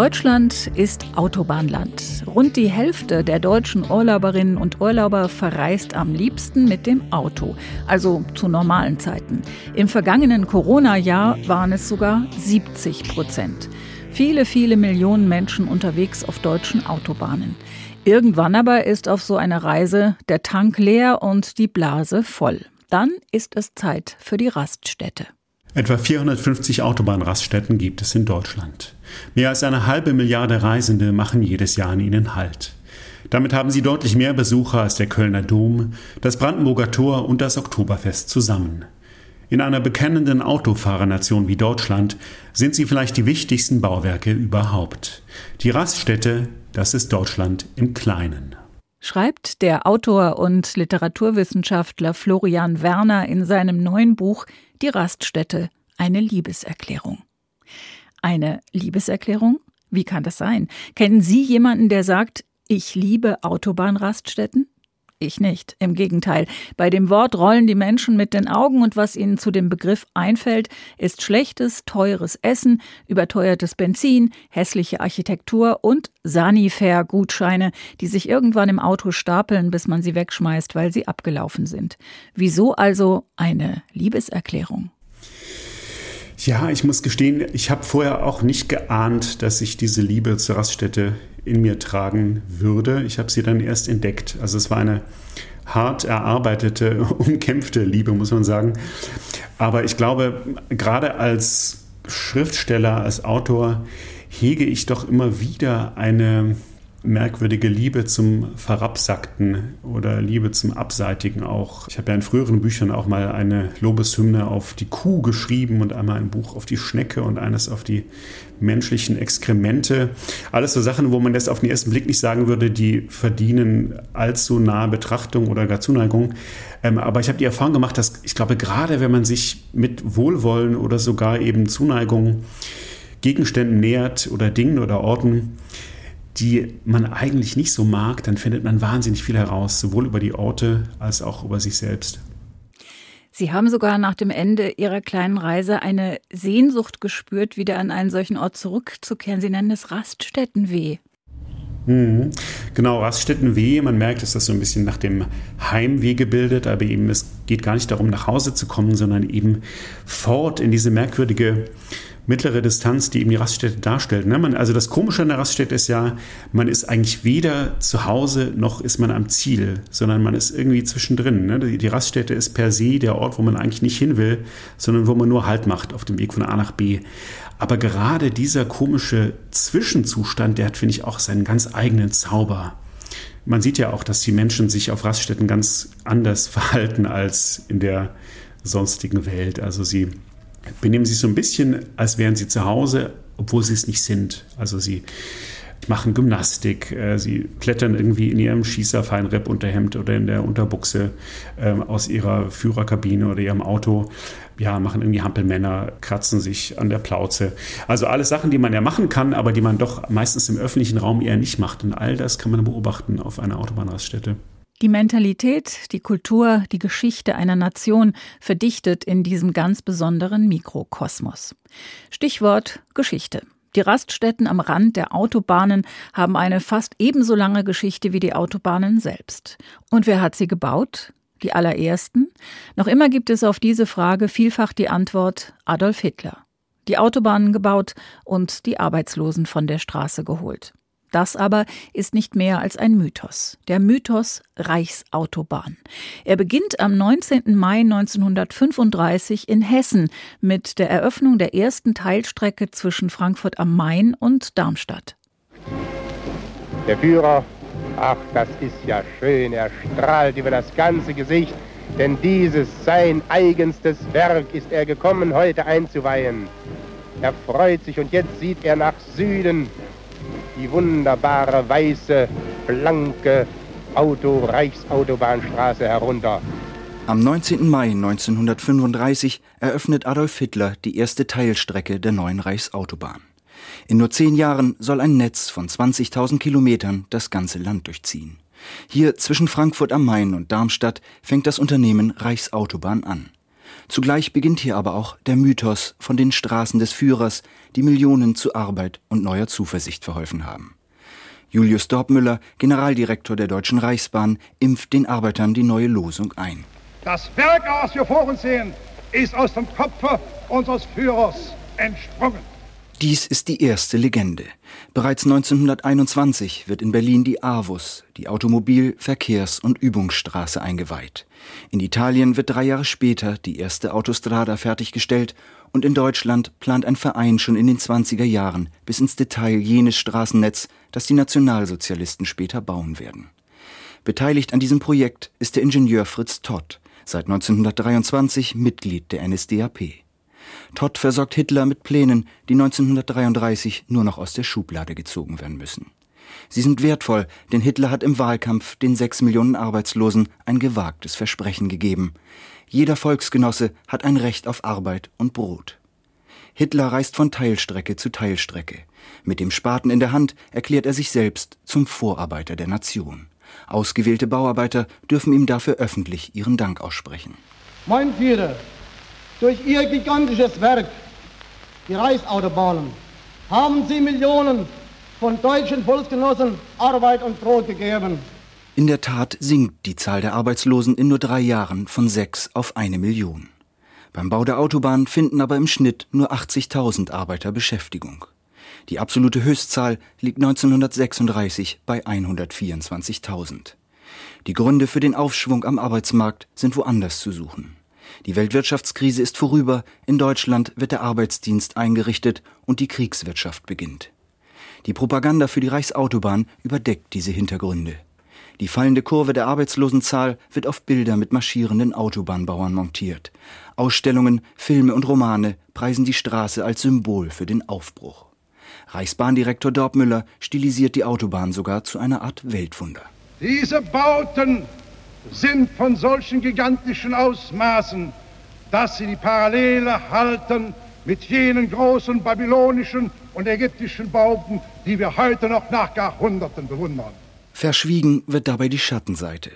Deutschland ist Autobahnland. Rund die Hälfte der deutschen Urlauberinnen und Urlauber verreist am liebsten mit dem Auto, also zu normalen Zeiten. Im vergangenen Corona-Jahr waren es sogar 70 Prozent. Viele, viele Millionen Menschen unterwegs auf deutschen Autobahnen. Irgendwann aber ist auf so einer Reise der Tank leer und die Blase voll. Dann ist es Zeit für die Raststätte. Etwa 450 Autobahnraststätten gibt es in Deutschland. Mehr als eine halbe Milliarde Reisende machen jedes Jahr an ihnen Halt. Damit haben sie deutlich mehr Besucher als der Kölner Dom, das Brandenburger Tor und das Oktoberfest zusammen. In einer bekennenden Autofahrernation wie Deutschland sind sie vielleicht die wichtigsten Bauwerke überhaupt. Die Raststätte, das ist Deutschland im Kleinen. Schreibt der Autor und Literaturwissenschaftler Florian Werner in seinem neuen Buch Die Raststätte, eine Liebeserklärung. Eine Liebeserklärung? Wie kann das sein? Kennen Sie jemanden, der sagt, ich liebe Autobahnraststätten? Ich nicht. Im Gegenteil. Bei dem Wort rollen die Menschen mit den Augen und was ihnen zu dem Begriff einfällt, ist schlechtes, teures Essen, überteuertes Benzin, hässliche Architektur und Sanifair-Gutscheine, die sich irgendwann im Auto stapeln, bis man sie wegschmeißt, weil sie abgelaufen sind. Wieso also eine Liebeserklärung? Ja, ich muss gestehen, ich habe vorher auch nicht geahnt, dass ich diese Liebe zur Raststätte in mir tragen würde. Ich habe sie dann erst entdeckt. Also es war eine hart erarbeitete, umkämpfte Liebe, muss man sagen. Aber ich glaube, gerade als Schriftsteller, als Autor hege ich doch immer wieder eine merkwürdige Liebe zum Verabsackten oder Liebe zum Abseitigen auch. Ich habe ja in früheren Büchern auch mal eine Lobeshymne auf die Kuh geschrieben und einmal ein Buch auf die Schnecke und eines auf die menschlichen Exkremente. Alles so Sachen, wo man das auf den ersten Blick nicht sagen würde, die verdienen allzu nahe Betrachtung oder gar Zuneigung. Ähm, aber ich habe die Erfahrung gemacht, dass ich glaube, gerade wenn man sich mit Wohlwollen oder sogar eben Zuneigung Gegenständen nähert oder Dingen oder Orten, die man eigentlich nicht so mag, dann findet man wahnsinnig viel heraus, sowohl über die Orte als auch über sich selbst. Sie haben sogar nach dem Ende Ihrer kleinen Reise eine Sehnsucht gespürt, wieder an einen solchen Ort zurückzukehren. Sie nennen es Raststättenweh. Mhm. Genau, Raststättenweh. Man merkt, dass das so ein bisschen nach dem Heimweh gebildet, aber eben es geht gar nicht darum, nach Hause zu kommen, sondern eben fort in diese merkwürdige mittlere Distanz, die eben die Raststätte darstellt. Ne? Man, also das Komische an der Raststätte ist ja, man ist eigentlich weder zu Hause noch ist man am Ziel, sondern man ist irgendwie zwischendrin. Ne? Die, die Raststätte ist per se der Ort, wo man eigentlich nicht hin will, sondern wo man nur Halt macht auf dem Weg von A nach B. Aber gerade dieser komische Zwischenzustand, der hat, finde ich, auch seinen ganz eigenen Zauber. Man sieht ja auch, dass die Menschen sich auf Raststätten ganz anders verhalten als in der sonstigen Welt. Also sie benehmen sich so ein bisschen, als wären sie zu Hause, obwohl sie es nicht sind. Also sie machen Gymnastik, äh, sie klettern irgendwie in ihrem Schießer-Feinripp-Unterhemd oder in der Unterbuchse äh, aus ihrer Führerkabine oder ihrem Auto. Ja, machen irgendwie Hampelmänner, kratzen sich an der Plauze. Also alles Sachen, die man ja machen kann, aber die man doch meistens im öffentlichen Raum eher nicht macht. Und all das kann man beobachten auf einer Autobahnraststätte. Die Mentalität, die Kultur, die Geschichte einer Nation verdichtet in diesem ganz besonderen Mikrokosmos. Stichwort Geschichte. Die Raststätten am Rand der Autobahnen haben eine fast ebenso lange Geschichte wie die Autobahnen selbst. Und wer hat sie gebaut? Die allerersten? Noch immer gibt es auf diese Frage vielfach die Antwort Adolf Hitler. Die Autobahnen gebaut und die Arbeitslosen von der Straße geholt. Das aber ist nicht mehr als ein Mythos. Der Mythos Reichsautobahn. Er beginnt am 19. Mai 1935 in Hessen mit der Eröffnung der ersten Teilstrecke zwischen Frankfurt am Main und Darmstadt. Der Führer, ach, das ist ja schön, er strahlt über das ganze Gesicht, denn dieses sein eigenstes Werk ist er gekommen, heute einzuweihen. Er freut sich und jetzt sieht er nach Süden die wunderbare, weiße, blanke Auto, Reichsautobahnstraße herunter. Am 19. Mai 1935 eröffnet Adolf Hitler die erste Teilstrecke der neuen Reichsautobahn. In nur zehn Jahren soll ein Netz von 20.000 Kilometern das ganze Land durchziehen. Hier zwischen Frankfurt am Main und Darmstadt fängt das Unternehmen Reichsautobahn an. Zugleich beginnt hier aber auch der Mythos von den Straßen des Führers, die Millionen zu Arbeit und neuer Zuversicht verholfen haben. Julius Dorpmüller, Generaldirektor der Deutschen Reichsbahn, impft den Arbeitern die neue Losung ein. Das Werk, was wir vor uns sehen, ist aus dem Kopfe unseres Führers entsprungen. Dies ist die erste Legende. Bereits 1921 wird in Berlin die AVUS, die Automobil-, Verkehrs- und Übungsstraße, eingeweiht. In Italien wird drei Jahre später die erste Autostrada fertiggestellt und in Deutschland plant ein Verein schon in den 20er Jahren bis ins Detail jenes Straßennetz, das die Nationalsozialisten später bauen werden. Beteiligt an diesem Projekt ist der Ingenieur Fritz Todd, seit 1923 Mitglied der NSDAP. Todd versorgt Hitler mit Plänen, die 1933 nur noch aus der Schublade gezogen werden müssen. Sie sind wertvoll, denn Hitler hat im Wahlkampf den sechs Millionen Arbeitslosen ein gewagtes Versprechen gegeben. Jeder Volksgenosse hat ein Recht auf Arbeit und Brot. Hitler reist von Teilstrecke zu Teilstrecke. Mit dem Spaten in der Hand erklärt er sich selbst zum Vorarbeiter der Nation. Ausgewählte Bauarbeiter dürfen ihm dafür öffentlich ihren Dank aussprechen. Mein Führer, durch Ihr gigantisches Werk, die Reichsautobahnen, haben Sie Millionen von deutschen Volksgenossen Arbeit und Brot gegeben. In der Tat sinkt die Zahl der Arbeitslosen in nur drei Jahren von sechs auf eine Million. Beim Bau der Autobahn finden aber im Schnitt nur 80.000 Arbeiter Beschäftigung. Die absolute Höchstzahl liegt 1936 bei 124.000. Die Gründe für den Aufschwung am Arbeitsmarkt sind woanders zu suchen. Die Weltwirtschaftskrise ist vorüber, in Deutschland wird der Arbeitsdienst eingerichtet und die Kriegswirtschaft beginnt. Die Propaganda für die Reichsautobahn überdeckt diese Hintergründe. Die fallende Kurve der Arbeitslosenzahl wird auf Bilder mit marschierenden Autobahnbauern montiert. Ausstellungen, Filme und Romane preisen die Straße als Symbol für den Aufbruch. Reichsbahndirektor Dorpmüller stilisiert die Autobahn sogar zu einer Art Weltwunder. Diese Bauten sind von solchen gigantischen Ausmaßen, dass sie die Parallele halten mit jenen großen babylonischen und ägyptischen Bauten, die wir heute noch nach Jahrhunderten bewundern. Verschwiegen wird dabei die Schattenseite.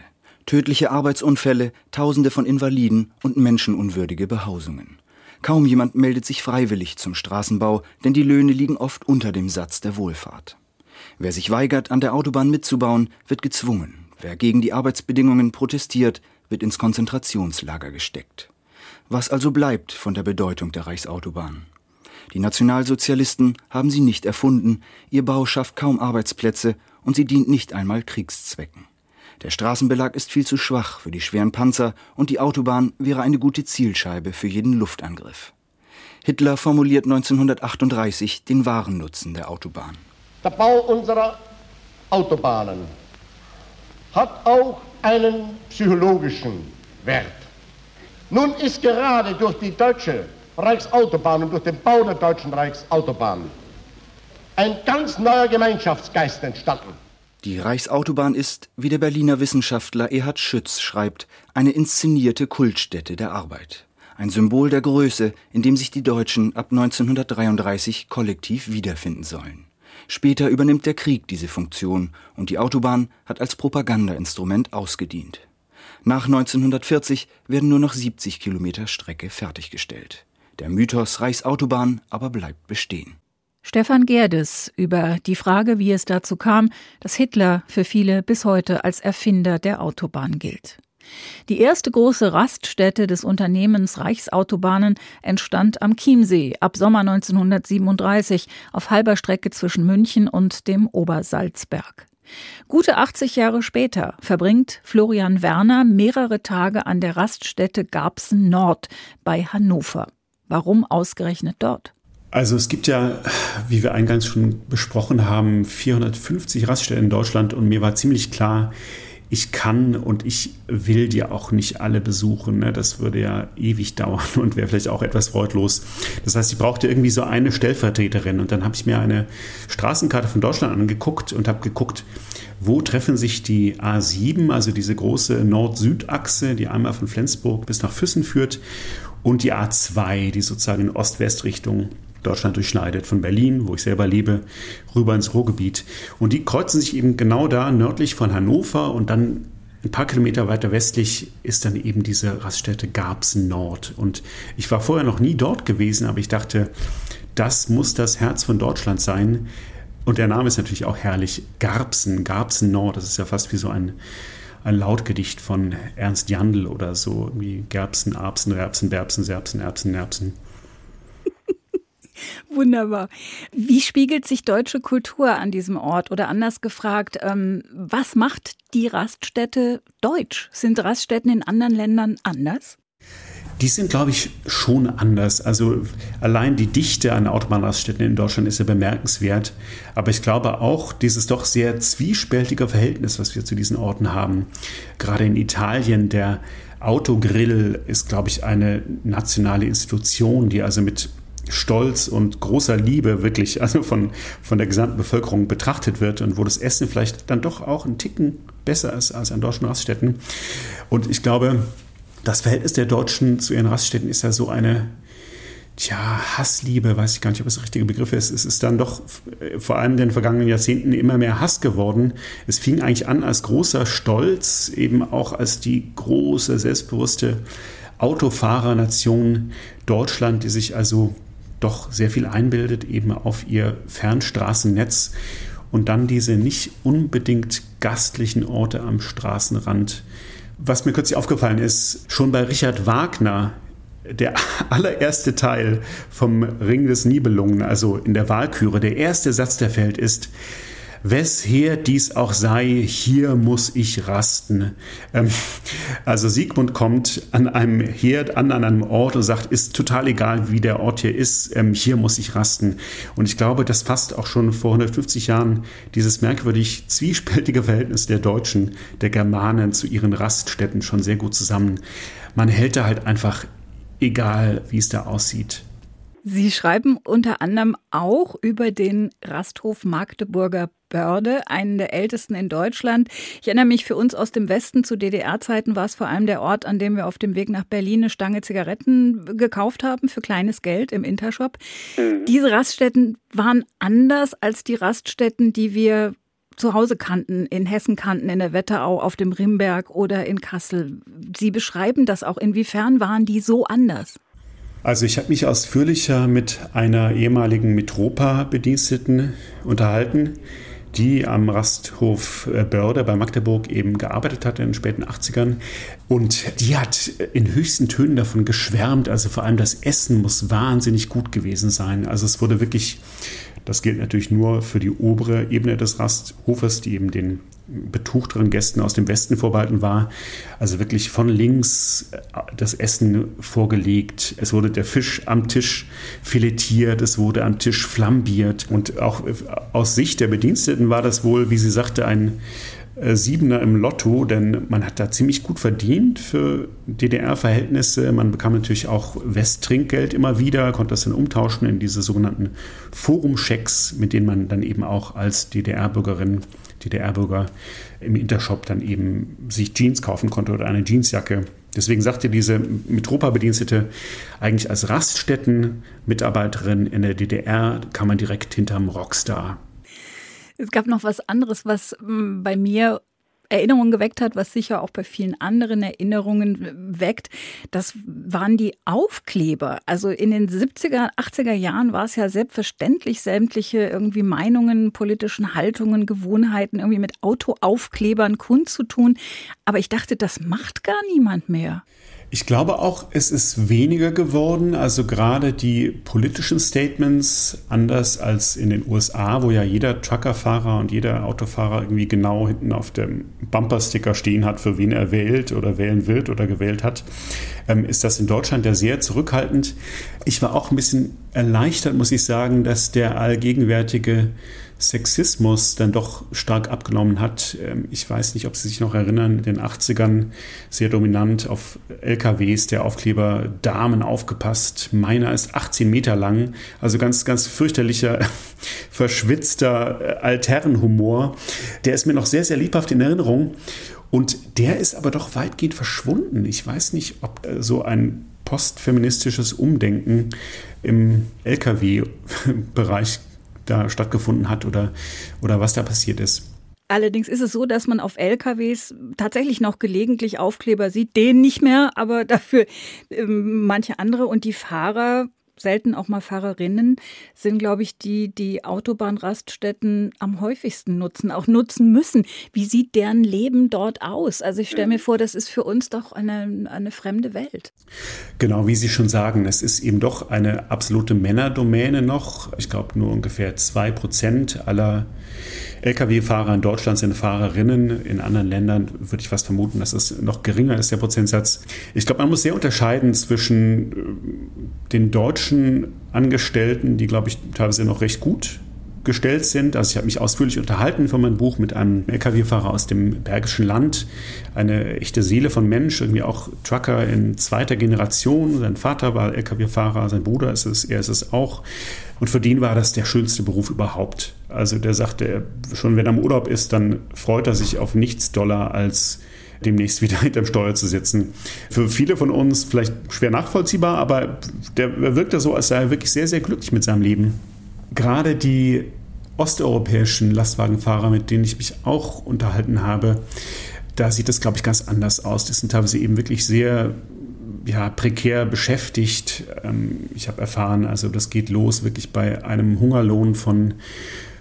Tödliche Arbeitsunfälle, Tausende von Invaliden und menschenunwürdige Behausungen. Kaum jemand meldet sich freiwillig zum Straßenbau, denn die Löhne liegen oft unter dem Satz der Wohlfahrt. Wer sich weigert, an der Autobahn mitzubauen, wird gezwungen. Wer gegen die Arbeitsbedingungen protestiert, wird ins Konzentrationslager gesteckt. Was also bleibt von der Bedeutung der Reichsautobahn? Die Nationalsozialisten haben sie nicht erfunden, ihr Bau schafft kaum Arbeitsplätze und sie dient nicht einmal Kriegszwecken. Der Straßenbelag ist viel zu schwach für die schweren Panzer und die Autobahn wäre eine gute Zielscheibe für jeden Luftangriff. Hitler formuliert 1938 den wahren Nutzen der Autobahn. Der Bau unserer Autobahnen hat auch einen psychologischen Wert. Nun ist gerade durch die deutsche Reichsautobahn und durch den Bau der deutschen Reichsautobahn ein ganz neuer Gemeinschaftsgeist entstanden. Die Reichsautobahn ist, wie der Berliner Wissenschaftler Erhard Schütz schreibt, eine inszenierte Kultstätte der Arbeit. Ein Symbol der Größe, in dem sich die Deutschen ab 1933 kollektiv wiederfinden sollen. Später übernimmt der Krieg diese Funktion und die Autobahn hat als Propagandainstrument ausgedient. Nach 1940 werden nur noch 70 Kilometer Strecke fertiggestellt. Der Mythos Reichsautobahn aber bleibt bestehen. Stefan Gerdes über die Frage, wie es dazu kam, dass Hitler für viele bis heute als Erfinder der Autobahn gilt. Die erste große Raststätte des Unternehmens Reichsautobahnen entstand am Chiemsee ab Sommer 1937 auf halber Strecke zwischen München und dem Obersalzberg. Gute 80 Jahre später verbringt Florian Werner mehrere Tage an der Raststätte Garbsen Nord bei Hannover. Warum ausgerechnet dort? Also es gibt ja, wie wir eingangs schon besprochen haben, 450 Raststätten in Deutschland und mir war ziemlich klar, ich kann und ich will die auch nicht alle besuchen. Ne? Das würde ja ewig dauern und wäre vielleicht auch etwas freudlos. Das heißt, ich brauchte irgendwie so eine Stellvertreterin. Und dann habe ich mir eine Straßenkarte von Deutschland angeguckt und habe geguckt, wo treffen sich die A7, also diese große Nord-Süd-Achse, die einmal von Flensburg bis nach Füssen führt, und die A2, die sozusagen in Ost-West-Richtung Deutschland durchschneidet, von Berlin, wo ich selber lebe, rüber ins Ruhrgebiet. Und die kreuzen sich eben genau da nördlich von Hannover und dann ein paar Kilometer weiter westlich ist dann eben diese Raststätte Garbsen Nord. Und ich war vorher noch nie dort gewesen, aber ich dachte, das muss das Herz von Deutschland sein. Und der Name ist natürlich auch herrlich. Garbsen, Garbsen Nord, das ist ja fast wie so ein, ein Lautgedicht von Ernst Jandl oder so, wie Gerbsen, Erbsen, Rerbsen, Berbsen, Serbsen, Erbsen, Nerbsen. Wunderbar. Wie spiegelt sich deutsche Kultur an diesem Ort? Oder anders gefragt, ähm, was macht die Raststätte deutsch? Sind Raststätten in anderen Ländern anders? Die sind, glaube ich, schon anders. Also allein die Dichte an Autobahnraststätten in Deutschland ist ja bemerkenswert. Aber ich glaube auch dieses doch sehr zwiespältige Verhältnis, was wir zu diesen Orten haben. Gerade in Italien, der Autogrill ist, glaube ich, eine nationale Institution, die also mit Stolz und großer Liebe wirklich, also von, von der gesamten Bevölkerung betrachtet wird und wo das Essen vielleicht dann doch auch ein Ticken besser ist als an deutschen Raststätten. Und ich glaube, das Verhältnis der Deutschen zu ihren Raststätten ist ja so eine, tja, Hassliebe, weiß ich gar nicht, ob das der richtige Begriff ist. Es ist dann doch vor allem in den vergangenen Jahrzehnten immer mehr Hass geworden. Es fing eigentlich an als großer Stolz, eben auch als die große, selbstbewusste Autofahrernation Deutschland, die sich also doch sehr viel einbildet, eben auf ihr Fernstraßennetz und dann diese nicht unbedingt gastlichen Orte am Straßenrand. Was mir kürzlich aufgefallen ist, schon bei Richard Wagner, der allererste Teil vom Ring des Nibelungen, also in der Wahlküre, der erste Satz, der fällt, ist, Wesher dies auch sei, hier muss ich rasten. Ähm, also Siegmund kommt an einem Herd an, an einem Ort und sagt, ist total egal, wie der Ort hier ist, ähm, hier muss ich rasten. Und ich glaube, das fasst auch schon vor 150 Jahren dieses merkwürdig zwiespältige Verhältnis der Deutschen, der Germanen zu ihren Raststätten schon sehr gut zusammen. Man hält da halt einfach, egal wie es da aussieht. Sie schreiben unter anderem auch über den Rasthof Magdeburger Börde, einen der ältesten in Deutschland. Ich erinnere mich, für uns aus dem Westen zu DDR-Zeiten war es vor allem der Ort, an dem wir auf dem Weg nach Berlin eine Stange Zigaretten gekauft haben für kleines Geld im Intershop. Mhm. Diese Raststätten waren anders als die Raststätten, die wir zu Hause kannten, in Hessen kannten, in der Wetterau, auf dem Rimberg oder in Kassel. Sie beschreiben das auch. Inwiefern waren die so anders? Also ich habe mich ausführlicher mit einer ehemaligen Mitropa-Bediensteten unterhalten, die am Rasthof äh, Börde bei Magdeburg eben gearbeitet hat in den späten 80ern. Und die hat in höchsten Tönen davon geschwärmt. Also vor allem das Essen muss wahnsinnig gut gewesen sein. Also es wurde wirklich, das gilt natürlich nur für die obere Ebene des Rasthofes, die eben den betuchteren Gästen aus dem Westen vorbehalten war. Also wirklich von links äh, das Essen vorgelegt. Es wurde der Fisch am Tisch filetiert, es wurde am Tisch flambiert. Und auch äh, aus Sicht der Bediensteten war das wohl, wie sie sagte, ein Siebener im Lotto, denn man hat da ziemlich gut verdient für DDR-Verhältnisse. Man bekam natürlich auch Westtrinkgeld immer wieder, konnte das dann umtauschen in diese sogenannten Forumchecks, mit denen man dann eben auch als DDR-Bürgerin DDR-Bürger im Intershop dann eben sich Jeans kaufen konnte oder eine Jeansjacke. Deswegen sagte diese Mitropa-Bedienstete, eigentlich als Raststätten-Mitarbeiterin in der DDR kam man direkt hinterm Rockstar. Es gab noch was anderes, was mm, bei mir Erinnerungen geweckt hat, was sicher auch bei vielen anderen Erinnerungen weckt, das waren die Aufkleber. Also in den 70er, 80er Jahren war es ja selbstverständlich, sämtliche irgendwie Meinungen, politischen Haltungen, Gewohnheiten irgendwie mit Autoaufklebern kundzutun. Aber ich dachte, das macht gar niemand mehr. Ich glaube auch, es ist weniger geworden. Also gerade die politischen Statements, anders als in den USA, wo ja jeder Truckerfahrer und jeder Autofahrer irgendwie genau hinten auf dem Bumpersticker stehen hat, für wen er wählt oder wählen wird oder gewählt hat, ähm, ist das in Deutschland ja sehr zurückhaltend. Ich war auch ein bisschen erleichtert, muss ich sagen, dass der allgegenwärtige Sexismus dann doch stark abgenommen hat. Ähm, ich weiß nicht, ob Sie sich noch erinnern, in den 80ern sehr dominant auf LKWs der Aufkleber Damen aufgepasst. Meiner ist 18 Meter lang, also ganz, ganz fürchterlicher, verschwitzter äh, Altherrenhumor. Der ist mir noch sehr, sehr lebhaft in Erinnerung. Und der ist aber doch weitgehend verschwunden. Ich weiß nicht, ob äh, so ein postfeministisches Umdenken im Lkw-Bereich da stattgefunden hat oder, oder was da passiert ist. Allerdings ist es so, dass man auf LKWs tatsächlich noch gelegentlich Aufkleber sieht, den nicht mehr, aber dafür äh, manche andere und die Fahrer selten auch mal Fahrerinnen, sind, glaube ich, die, die Autobahnraststätten am häufigsten nutzen, auch nutzen müssen. Wie sieht deren Leben dort aus? Also ich stelle mir vor, das ist für uns doch eine, eine fremde Welt. Genau, wie Sie schon sagen, es ist eben doch eine absolute Männerdomäne noch. Ich glaube, nur ungefähr zwei Prozent aller Lkw-Fahrer in Deutschland sind Fahrerinnen. In anderen Ländern würde ich fast vermuten, dass es noch geringer ist, der Prozentsatz. Ich glaube, man muss sehr unterscheiden zwischen äh, den deutschen Angestellten, die, glaube ich, teilweise noch recht gut gestellt sind. Also ich habe mich ausführlich unterhalten von meinem Buch mit einem Lkw-Fahrer aus dem Bergischen Land, eine echte Seele von Mensch, irgendwie auch Trucker in zweiter Generation. Sein Vater war Lkw-Fahrer, sein Bruder ist es, er ist es auch. Und für den war das der schönste Beruf überhaupt. Also der sagte, schon wenn er im Urlaub ist, dann freut er sich auf nichts doller als demnächst wieder hinterm Steuer zu sitzen. Für viele von uns vielleicht schwer nachvollziehbar, aber der wirkte so, als sei er wirklich sehr, sehr glücklich mit seinem Leben gerade die osteuropäischen Lastwagenfahrer, mit denen ich mich auch unterhalten habe, da sieht es, glaube ich, ganz anders aus. Die sind teilweise eben wirklich sehr ja, prekär beschäftigt. Ähm, ich habe erfahren, also das geht los wirklich bei einem Hungerlohn von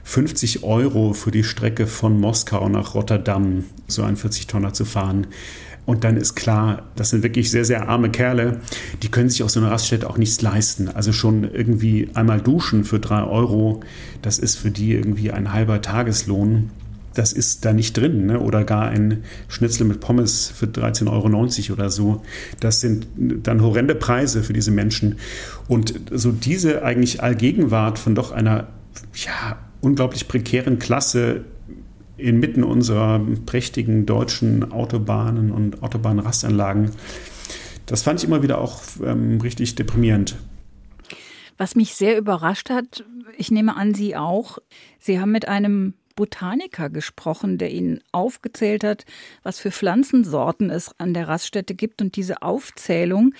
50 Euro für die Strecke von Moskau nach Rotterdam, so ein 40-Tonner zu fahren. Und dann ist klar, das sind wirklich sehr, sehr arme Kerle. Die können sich auf so einer Raststätte auch nichts leisten. Also schon irgendwie einmal duschen für drei Euro, das ist für die irgendwie ein halber Tageslohn. Das ist da nicht drin. Ne? Oder gar ein Schnitzel mit Pommes für 13,90 Euro oder so. Das sind dann horrende Preise für diese Menschen. Und so diese eigentlich Allgegenwart von doch einer ja, unglaublich prekären Klasse inmitten unserer prächtigen deutschen Autobahnen und Autobahnrastanlagen. Das fand ich immer wieder auch ähm, richtig deprimierend. Was mich sehr überrascht hat, ich nehme an, Sie auch, Sie haben mit einem Botaniker gesprochen, der Ihnen aufgezählt hat, was für Pflanzensorten es an der Raststätte gibt. Und diese Aufzählung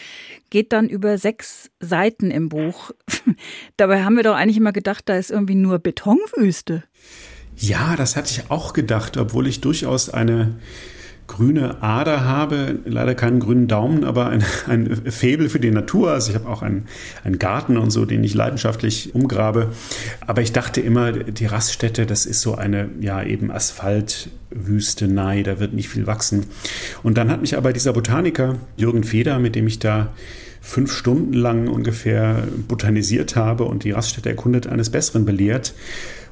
geht dann über sechs Seiten im Buch. Dabei haben wir doch eigentlich immer gedacht, da ist irgendwie nur Betonwüste. Ja, das hatte ich auch gedacht, obwohl ich durchaus eine grüne Ader habe, leider keinen grünen Daumen, aber ein, ein Faible für die Natur. Also ich habe auch einen, einen Garten und so, den ich leidenschaftlich umgrabe. Aber ich dachte immer, die Raststätte, das ist so eine, ja, eben Asphaltwüstenei, da wird nicht viel wachsen. Und dann hat mich aber dieser Botaniker, Jürgen Feder, mit dem ich da fünf Stunden lang ungefähr botanisiert habe und die Raststätte erkundet, eines Besseren belehrt.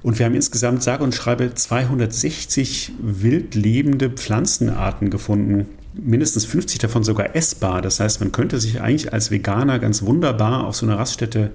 Und wir haben insgesamt sage und schreibe 260 wild lebende Pflanzenarten gefunden. Mindestens 50 davon sogar essbar. Das heißt, man könnte sich eigentlich als Veganer ganz wunderbar auf so einer Raststätte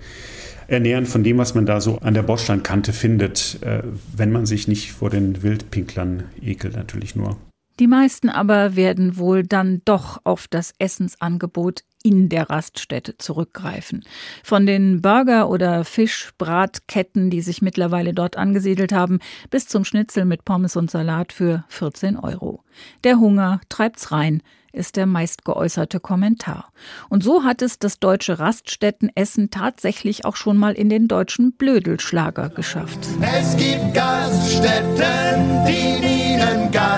ernähren von dem, was man da so an der Bordsteinkante findet, äh, wenn man sich nicht vor den Wildpinklern ekelt, natürlich nur. Die meisten aber werden wohl dann doch auf das Essensangebot in der Raststätte zurückgreifen. Von den Burger- oder Fischbratketten, die sich mittlerweile dort angesiedelt haben, bis zum Schnitzel mit Pommes und Salat für 14 Euro. Der Hunger treibt's rein, ist der meistgeäußerte Kommentar. Und so hat es das deutsche Raststättenessen tatsächlich auch schon mal in den deutschen Blödelschlager geschafft. Es gibt Gaststätten, die ihnen Gast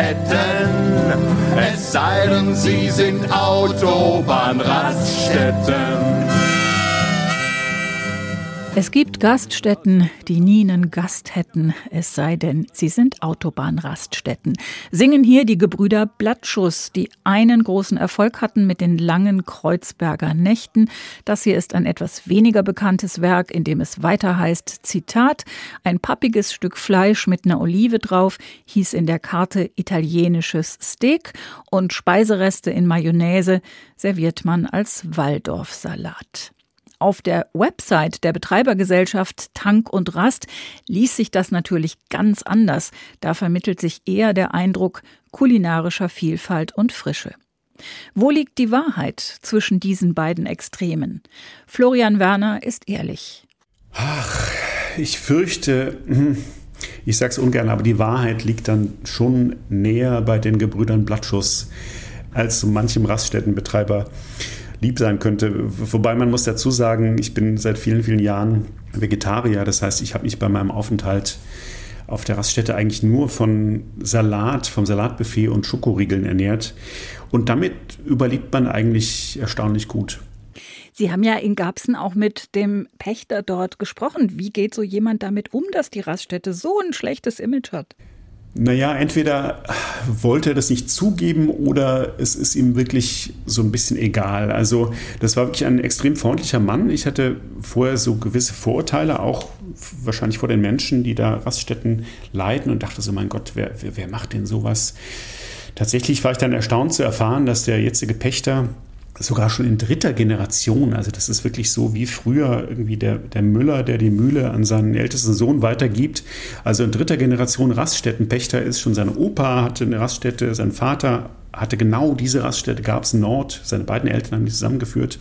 hätten. Es sei denn, sie sind Autobahnraststätten. Es gibt Gaststätten, die nie einen Gast hätten, es sei denn, sie sind Autobahnraststätten. Singen hier die Gebrüder Blattschuss, die einen großen Erfolg hatten mit den langen Kreuzberger Nächten. Das hier ist ein etwas weniger bekanntes Werk, in dem es weiter heißt, Zitat, ein pappiges Stück Fleisch mit einer Olive drauf, hieß in der Karte italienisches Steak und Speisereste in Mayonnaise serviert man als Waldorfsalat. Auf der Website der Betreibergesellschaft Tank und Rast liest sich das natürlich ganz anders. Da vermittelt sich eher der Eindruck kulinarischer Vielfalt und Frische. Wo liegt die Wahrheit zwischen diesen beiden Extremen? Florian Werner ist ehrlich. Ach, ich fürchte, hm, ich sage es ungern, aber die Wahrheit liegt dann schon näher bei den Gebrüdern Blattschuss als so manchem Raststättenbetreiber lieb sein könnte. Wobei man muss dazu sagen, ich bin seit vielen, vielen Jahren Vegetarier. Das heißt, ich habe mich bei meinem Aufenthalt auf der Raststätte eigentlich nur von Salat, vom Salatbuffet und Schokoriegeln ernährt. Und damit überlebt man eigentlich erstaunlich gut. Sie haben ja in Garbsen auch mit dem Pächter dort gesprochen. Wie geht so jemand damit um, dass die Raststätte so ein schlechtes Image hat? Naja, entweder wollte er das nicht zugeben oder es ist ihm wirklich so ein bisschen egal. Also das war wirklich ein extrem freundlicher Mann. Ich hatte vorher so gewisse Vorurteile, auch wahrscheinlich vor den Menschen, die da Raststätten leiten und dachte so, mein Gott, wer, wer, wer macht denn sowas? Tatsächlich war ich dann erstaunt zu erfahren, dass der jetzige Pächter sogar schon in dritter Generation. Also das ist wirklich so wie früher irgendwie der, der Müller, der die Mühle an seinen ältesten Sohn weitergibt. Also in dritter Generation Raststättenpächter ist schon sein Opa hatte eine Raststätte, sein Vater hatte genau diese Raststätte, gab es Nord. Seine beiden Eltern haben die zusammengeführt.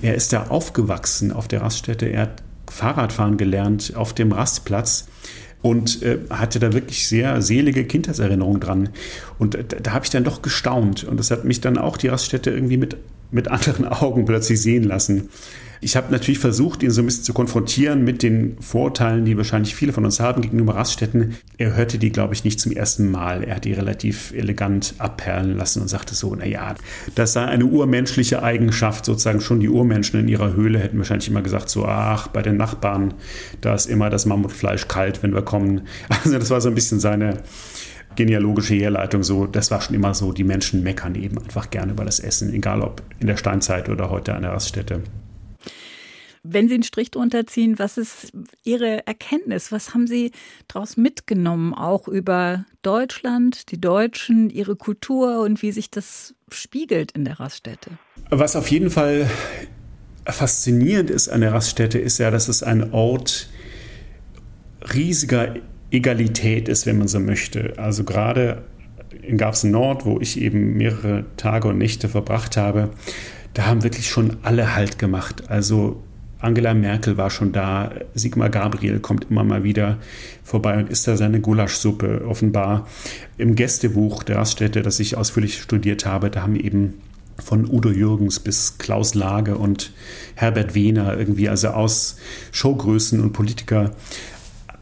Er ist da aufgewachsen auf der Raststätte. Er hat Fahrradfahren gelernt auf dem Rastplatz und äh, hatte da wirklich sehr selige Kindheitserinnerungen dran. Und äh, da, da habe ich dann doch gestaunt. Und das hat mich dann auch die Raststätte irgendwie mit mit anderen Augen plötzlich sehen lassen. Ich habe natürlich versucht, ihn so ein bisschen zu konfrontieren mit den Vorteilen, die wahrscheinlich viele von uns haben gegenüber Raststätten. Er hörte die, glaube ich, nicht zum ersten Mal. Er hat die relativ elegant abperlen lassen und sagte so, naja, das sei eine urmenschliche Eigenschaft, sozusagen schon die Urmenschen in ihrer Höhle hätten wahrscheinlich immer gesagt so, ach, bei den Nachbarn, da ist immer das Mammutfleisch kalt, wenn wir kommen. Also das war so ein bisschen seine, genealogische Herleitung so, das war schon immer so, die Menschen meckern eben einfach gerne über das Essen, egal ob in der Steinzeit oder heute an der Raststätte. Wenn Sie einen Strich drunter ziehen, was ist Ihre Erkenntnis? Was haben Sie daraus mitgenommen, auch über Deutschland, die Deutschen, ihre Kultur und wie sich das spiegelt in der Raststätte? Was auf jeden Fall faszinierend ist an der Raststätte, ist ja, dass es ein Ort riesiger Egalität ist, wenn man so möchte. Also gerade in Garbsen Nord, wo ich eben mehrere Tage und Nächte verbracht habe, da haben wirklich schon alle Halt gemacht. Also Angela Merkel war schon da, Sigmar Gabriel kommt immer mal wieder vorbei und isst da seine Gulaschsuppe. Offenbar im Gästebuch der Raststätte, das ich ausführlich studiert habe, da haben eben von Udo Jürgens bis Klaus Lage und Herbert Wehner irgendwie, also aus Showgrößen und Politiker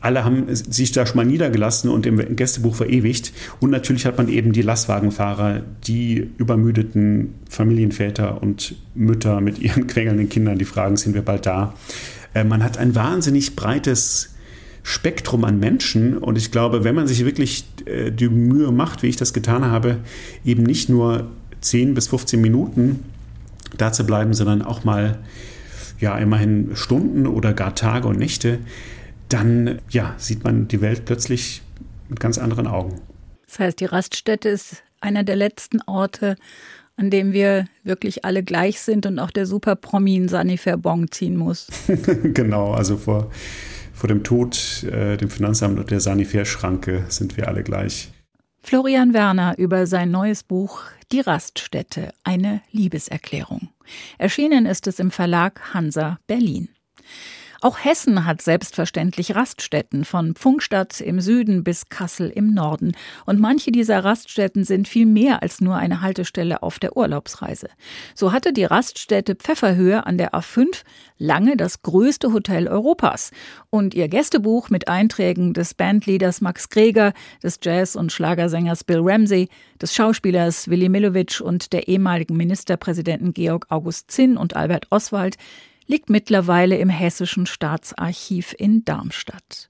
alle haben sich da schon mal niedergelassen und im Gästebuch verewigt. Und natürlich hat man eben die Lastwagenfahrer, die übermüdeten Familienväter und Mütter mit ihren quengelnden Kindern, die fragen, sind wir bald da? Äh, man hat ein wahnsinnig breites Spektrum an Menschen. Und ich glaube, wenn man sich wirklich äh, die Mühe macht, wie ich das getan habe, eben nicht nur 10 bis 15 Minuten da zu bleiben, sondern auch mal ja immerhin Stunden oder gar Tage und Nächte, dann ja, sieht man die Welt plötzlich mit ganz anderen Augen. Das heißt, die Raststätte ist einer der letzten Orte, an dem wir wirklich alle gleich sind und auch der Super-Promi einen Sanifair-Bon ziehen muss. genau, also vor, vor dem Tod, äh, dem Finanzamt und der Sanifair-Schranke sind wir alle gleich. Florian Werner über sein neues Buch Die Raststätte, eine Liebeserklärung. Erschienen ist es im Verlag Hansa Berlin. Auch Hessen hat selbstverständlich Raststätten von Pfungstadt im Süden bis Kassel im Norden. Und manche dieser Raststätten sind viel mehr als nur eine Haltestelle auf der Urlaubsreise. So hatte die Raststätte Pfefferhöhe an der A5 lange das größte Hotel Europas. Und ihr Gästebuch mit Einträgen des Bandleaders Max Greger, des Jazz- und Schlagersängers Bill Ramsey, des Schauspielers Willy Milovic und der ehemaligen Ministerpräsidenten Georg August Zinn und Albert Oswald liegt mittlerweile im Hessischen Staatsarchiv in Darmstadt.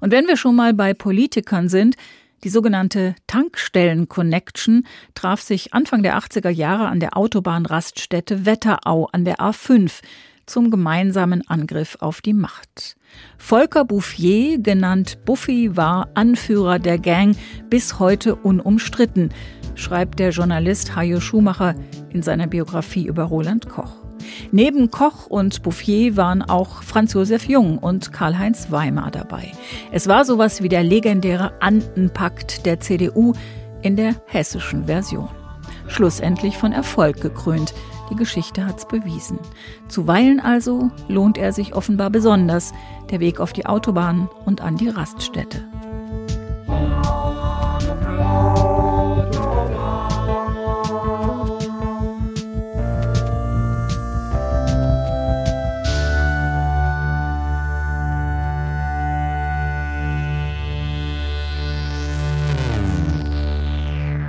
Und wenn wir schon mal bei Politikern sind, die sogenannte Tankstellen-Connection traf sich Anfang der 80er Jahre an der Autobahnraststätte Wetterau an der A5 zum gemeinsamen Angriff auf die Macht. Volker Bouffier, genannt Buffy, war Anführer der Gang, bis heute unumstritten, schreibt der Journalist Hajo Schumacher in seiner Biografie über Roland Koch. Neben Koch und Bouffier waren auch Franz Josef Jung und Karl-Heinz Weimar dabei. Es war sowas wie der legendäre Andenpakt der CDU in der hessischen Version. Schlussendlich von Erfolg gekrönt. Die Geschichte hat's bewiesen. Zuweilen also lohnt er sich offenbar besonders, der Weg auf die Autobahn und an die Raststätte.